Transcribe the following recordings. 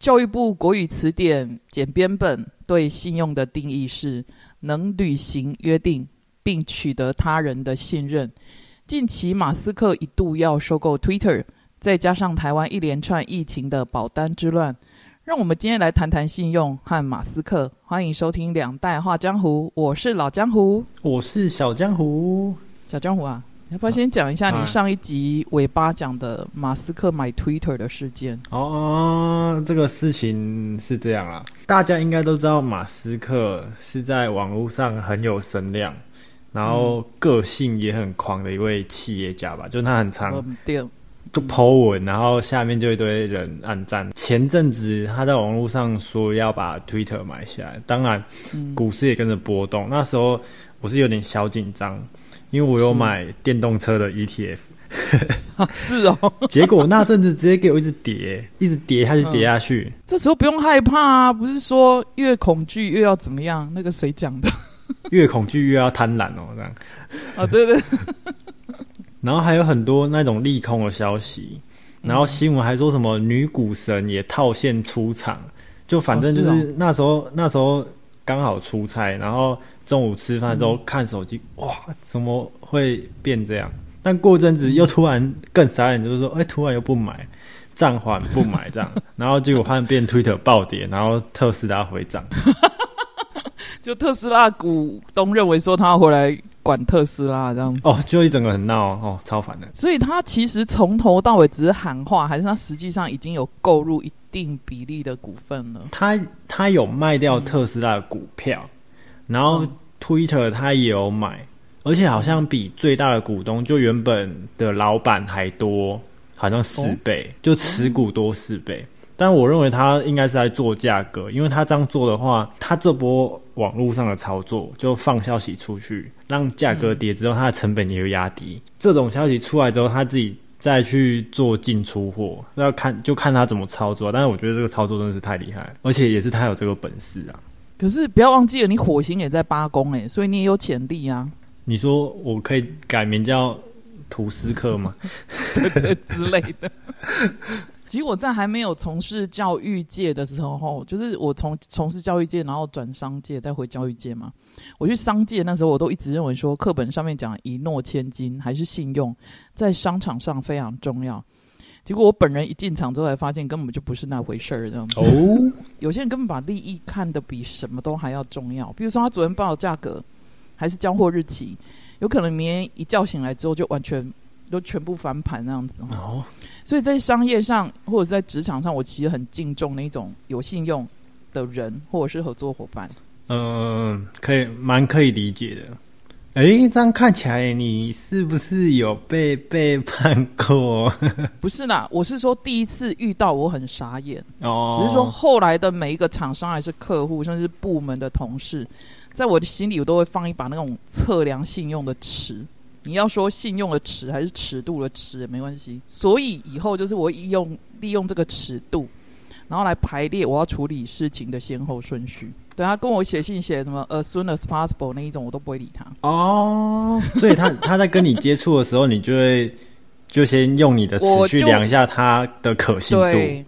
教育部国语词典简编本对信用的定义是能履行约定并取得他人的信任。近期马斯克一度要收购 Twitter，再加上台湾一连串疫情的保单之乱，让我们今天来谈谈信用和马斯克。欢迎收听《两代画江湖》，我是老江湖，我是小江湖，小江湖啊。要不要先讲一下你上一集尾巴讲的马斯克买 Twitter 的事件？哦，这个事情是这样啊，大家应该都知道，马斯克是在网络上很有声量，然后个性也很狂的一位企业家吧？就他很常就 Po 文，然后下面就一堆人按赞。前阵子他在网络上说要把 Twitter 买下来，当然股市也跟着波动。那时候我是有点小紧张。因为我有买电动车的 ETF，是哦。结果那阵子直接给我一直跌，一直跌下去，跌下去。这时候不用害怕啊，不是说越恐惧越要怎么样？那个谁讲的？越恐惧越要贪婪哦，这样。啊，对对。然后还有很多那种利空的消息，然后新闻还说什么女股神也套现出场，就反正就是那时候那时候刚好出差，然后。中午吃饭之后看手机，哇，怎么会变这样？但过阵子又突然更傻眼，就是说，哎，突然又不买，暂缓不买这样，然后结果发现变 Twitter 暴跌，然后特斯拉回涨，就特斯拉股东认为说他要回来管特斯拉这样子，哦，就一整个很闹哦，超烦的。所以他其实从头到尾只是喊话，还是他实际上已经有购入一定比例的股份了？他他有卖掉特斯拉的股票。然后 Twitter 他也有买，而且好像比最大的股东就原本的老板还多，好像四倍，就持股多四倍。但我认为他应该是在做价格，因为他这样做的话，他这波网络上的操作就放消息出去，让价格跌之后，他的成本也会压低。这种消息出来之后，他自己再去做进出货，要看就看他怎么操作。但是我觉得这个操作真的是太厉害，而且也是他有这个本事啊。可是不要忘记了，你火星也在八宫哎，所以你也有潜力啊。你说我可以改名叫图斯克吗？对对之类的。其实我在还没有从事教育界的时候，就是我从从事教育界，然后转商界，再回教育界嘛。我去商界那时候，我都一直认为说，课本上面讲一诺千金还是信用，在商场上非常重要。结果我本人一进场之后，才发现根本就不是那回事儿，这样子。哦，有些人根本把利益看得比什么都还要重要。比如说，他昨天报的价格，还是交货日期，有可能明天一觉醒来之后，就完全都全部翻盘那样子。哦，所以在商业上或者在职场上，我其实很敬重那种有信用的人或者是合作伙伴。嗯，可以，蛮可以理解的。哎，这样看起来你是不是有被背叛过？不是啦，我是说第一次遇到我很傻眼哦。只是说后来的每一个厂商还是客户，甚至部门的同事，在我的心里我都会放一把那种测量信用的尺。你要说信用的尺还是尺度的尺也没关系。所以以后就是我用利用这个尺度，然后来排列我要处理事情的先后顺序。对他跟我写信写什么 as soon as possible 那一种我都不会理他哦，所以他他在跟你接触的时候，你就会就先用你的词去量一下他的可信度。对，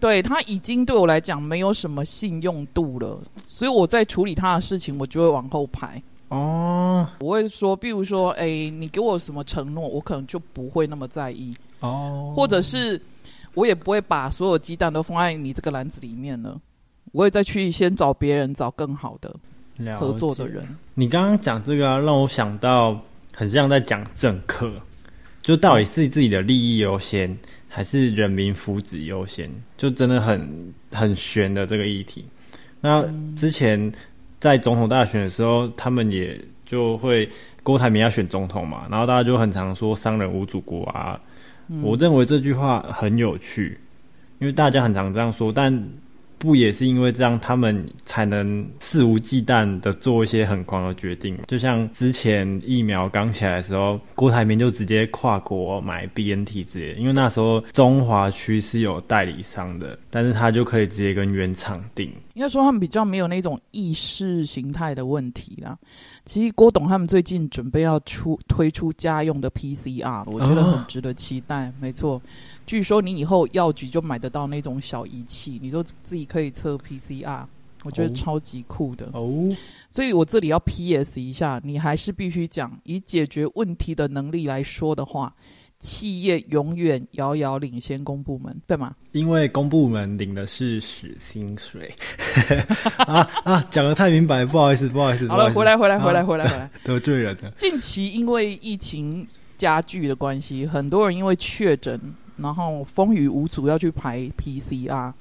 对他已经对我来讲没有什么信用度了，所以我在处理他的事情，我就会往后排。哦，我会说，比如说，哎，你给我什么承诺，我可能就不会那么在意哦，或者是我也不会把所有鸡蛋都放在你这个篮子里面了。我会再去先找别人，找更好的合作的人。你刚刚讲这个啊，让我想到很像在讲政客，就到底是自己的利益优先，还是人民福祉优先？就真的很很悬的这个议题。那之前在总统大选的时候，他们也就会郭台铭要选总统嘛，然后大家就很常说“商人无祖国”啊。我认为这句话很有趣，因为大家很常这样说，但。不也是因为这样，他们才能肆无忌惮的做一些很狂的决定？就像之前疫苗刚起来的时候，郭台铭就直接跨国买 BNT 之类，因为那时候中华区是有代理商的，但是他就可以直接跟原厂订。应该说他们比较没有那种意识形态的问题啦。其实郭董他们最近准备要出推出家用的 PCR，我觉得很值得期待。没错，据说你以后药局就买得到那种小仪器，你就自己可以测 PCR，我觉得超级酷的哦。所以我这里要 PS 一下，你还是必须讲以解决问题的能力来说的话。企业永远遥遥领先公部门，对吗？因为公部门领的是死薪水。啊啊，讲的太明白，不好意思，不好意思。好了，回来，回来，回来，回来，回来。得罪人了。近期因为疫情加剧的关系，很多人因为确诊，然后风雨无阻要去排 PCR，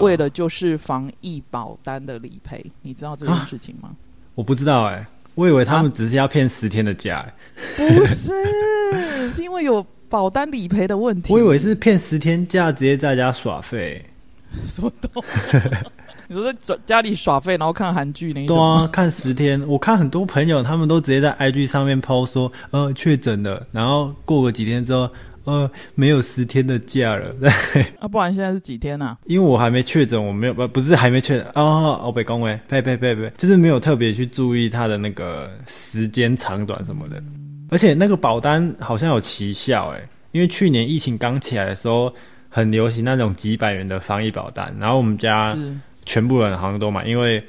为了就是防疫保单的理赔。你知道这件事情吗？我不知道哎，我以为他们只是要骗十天的假。不是，是因为有。保单理赔的问题，我以为是骗十天假，直接在家耍废。什么都？你说在家里耍废，然后看韩剧那种？对啊，看十天。我看很多朋友，他们都直接在 IG 上面 PO 说，呃，确诊了，然后过个几天之后，呃，没有十天的假了。啊，不然现在是几天呢？因为我还没确诊，我没有不不是还没确诊哦。哦，北公哎，呸呸呸呸，就是没有特别去注意他的那个时间长短什么的。而且那个保单好像有奇效哎，因为去年疫情刚起来的时候，很流行那种几百元的防疫保单，然后我们家全部人好像都买，因为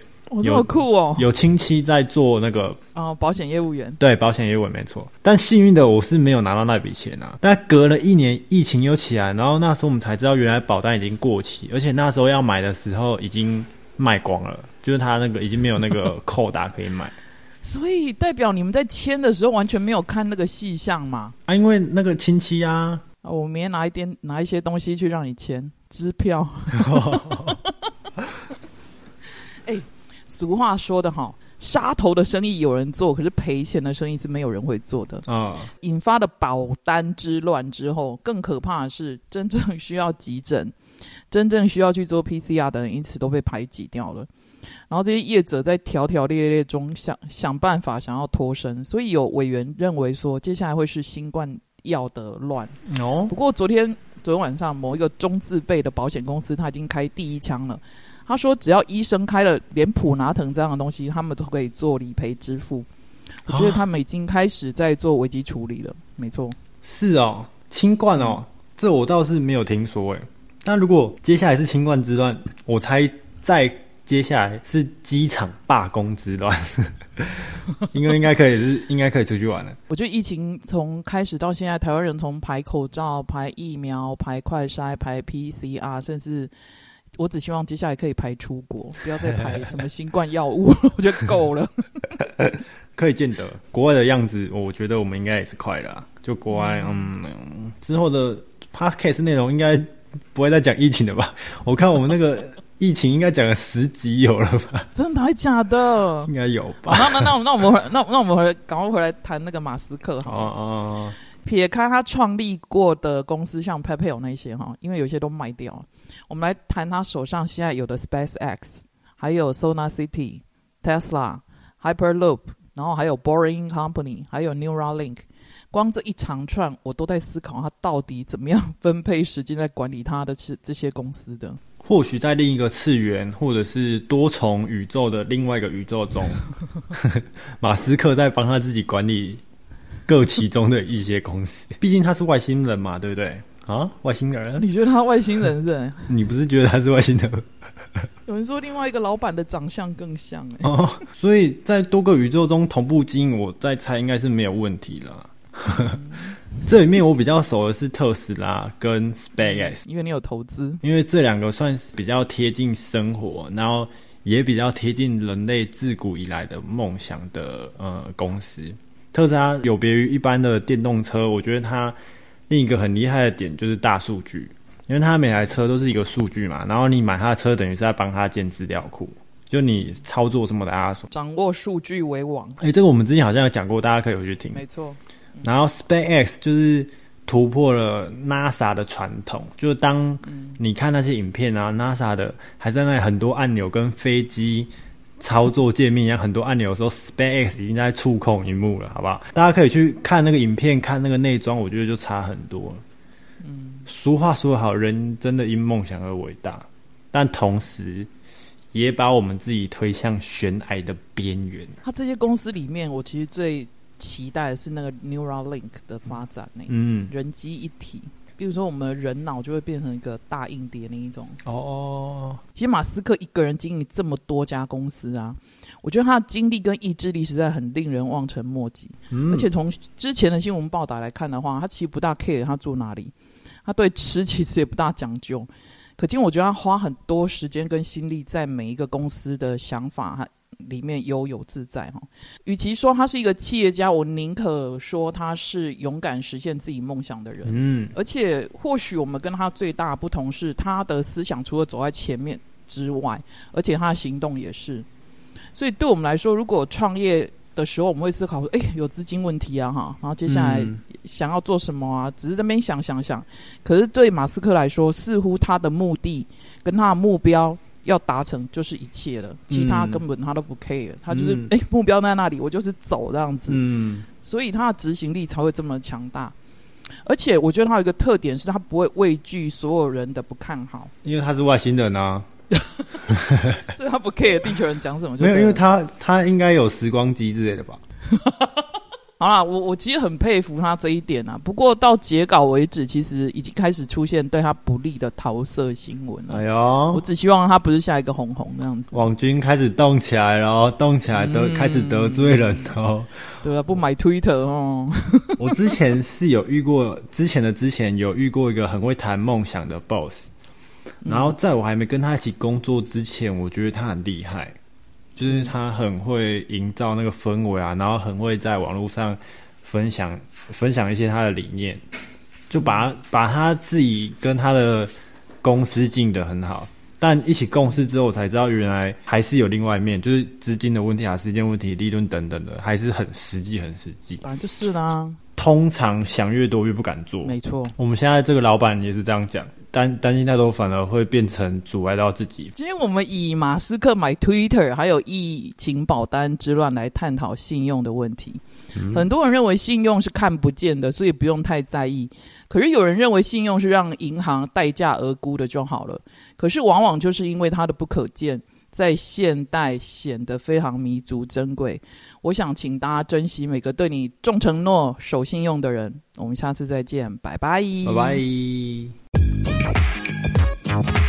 这么酷哦，有亲戚在做那个哦保险业务员，对保险业务员没错。但幸运的我是没有拿到那笔钱啊。但隔了一年疫情又起来，然后那时候我们才知道原来保单已经过期，而且那时候要买的时候已经卖光了，就是他那个已经没有那个扣打可以买。所以代表你们在签的时候完全没有看那个细项嘛？啊，因为那个亲戚啊，我明天拿一点拿一些东西去让你签支票。哎，俗话说的好，杀头的生意有人做，可是赔钱的生意是没有人会做的啊。引发的保单之乱之后，更可怕的是，真正需要急诊、真正需要去做 PCR 的人，因此都被排挤掉了。然后这些业者在条条列列中想想办法，想要脱身，所以有委员认为说，接下来会是新冠药的乱。哦，不过昨天昨天晚上某一个中字辈的保险公司，他已经开第一枪了。他说，只要医生开了连普拿疼这样的东西，他们都可以做理赔支付。我觉得他们已经开始在做危机处理了。没错，是哦，新冠哦，这我倒是没有听说诶。那如果接下来是新冠之乱，我猜再。接下来是机场罢工之乱，应该应该可以是应该可以出去玩了。我觉得疫情从开始到现在，台湾人从排口罩、排疫苗、排快筛、排 PCR，甚至我只希望接下来可以排出国，不要再排什么新冠药物，我觉得够了。可以见得国外的样子，我觉得我们应该也是快了。就国外，嗯，之后的 podcast 内容应该不会再讲疫情的吧？我看我们那个。疫情应该讲了十集有了吧？真的还假的？应该有吧？那那那那我们那那我们回赶快回来谈那个马斯克哈。哦哦。撇开他创立过的公司，像 PayPal 那些哈，因为有些都卖掉了。我们来谈他手上现在有的 SpaceX，还有 Solar City、Tesla、Hyperloop，然后还有 Boring Company，还有 Neuralink。光这一长串，我都在思考他到底怎么样分配时间在管理他的这这些公司的。或许在另一个次元，或者是多重宇宙的另外一个宇宙中，马斯克在帮他自己管理各其中的一些公司。毕竟他是外星人嘛，对不对？啊，外星人？你觉得他外星人是？你不是觉得他是外星人？有人说另外一个老板的长相更像哎。哦，所以在多个宇宙中同步经营，我在猜应该是没有问题了。这里面我比较熟的是特斯拉跟 SpaceX，因为你有投资，因为这两个算是比较贴近生活，然后也比较贴近人类自古以来的梦想的呃公司。特斯拉有别于一般的电动车，我觉得它另一个很厉害的点就是大数据，因为它每台车都是一个数据嘛，然后你买它的车等于是在帮它建资料库，就你操作什么的啊，掌握数据为王。哎，这个我们之前好像有讲过，大家可以回去听。没错。然后 SpaceX 就是突破了 NASA 的传统，就是当你看那些影片啊，NASA 的还在那很多按钮跟飞机操作界面一样，很多按钮的时候，SpaceX 已经在触控荧幕了，好不好？大家可以去看那个影片，看那个内装，我觉得就差很多。嗯，俗话说得好，人真的因梦想而伟大，但同时也把我们自己推向悬崖的边缘。他这些公司里面，我其实最期待的是那个 Neuralink 的发展呢、嗯，人机一体。比如说，我们的人脑就会变成一个大硬碟那一种。哦，其实马斯克一个人经营这么多家公司啊，我觉得他的精力跟意志力实在很令人望尘莫及。嗯而且从之前的新闻报道来看的话，他其实不大 care 他住哪里，他对吃其实也不大讲究。可见我觉得他花很多时间跟心力在每一个公司的想法里面悠游自在哈。与其说他是一个企业家，我宁可说他是勇敢实现自己梦想的人。嗯，而且或许我们跟他最大的不同是，他的思想除了走在前面之外，而且他的行动也是。所以对我们来说，如果创业的时候，我们会思考说：“哎、有资金问题啊，哈，然后接下来嗯想要做什么啊？”只是这边想想想。可是对马斯克来说，似乎他的目的跟他的目标要达成就是一切了，其他嗯根本他都不 care，他就是嗯哎、目标在那里，我就是走这样子。嗯，所以他的执行力才会这么强大。而且我觉得他有一个特点是，他不会畏惧所有人的不看好，因为他是外星人啊，所以他不 care 地球人讲什么就没有，因为他他应该有时光机之类的吧？好啦，我我其实很佩服他这一点啊。不过到截稿为止，其实已经开始出现对他不利的桃色新闻了。哎呦我，只希望他不是下一个红红那样子，网军开始动起来了哦，动起来得、嗯开始得罪人哦。对啊，不买 Twitter 哦。我之前是有遇过，之前的之前有遇过一个很会谈梦想的 boss，然后在我还没跟他一起工作之前，我觉得他很厉害，就是他很会营造那个氛围啊，然后很会在网络上分享分享一些他的理念，就把他把他自己跟他的公司经营得很好。但一起共事之后，我才知道原来还是有另外一面，就是资金的问题啊、时间问题、利润等等的，还是很实际、很实际。反正就是啦，通常想越多越不敢做。没错。我们现在这个老板也是这样讲，担担心太多，反而会变成阻碍到自己。今天我们以马斯克买 Twitter 还有疫情保单之乱来探讨信用的问题。很多人认为信用是看不见的，所以不用太在意。可是有人认为信用是让银行待价而沽的就好了。可是往往就是因为它的不可见，在现代显得非常弥足珍贵。我想请大家珍惜每个对你重承诺、守信用的人。我们下次再见，拜拜，拜拜。Bye.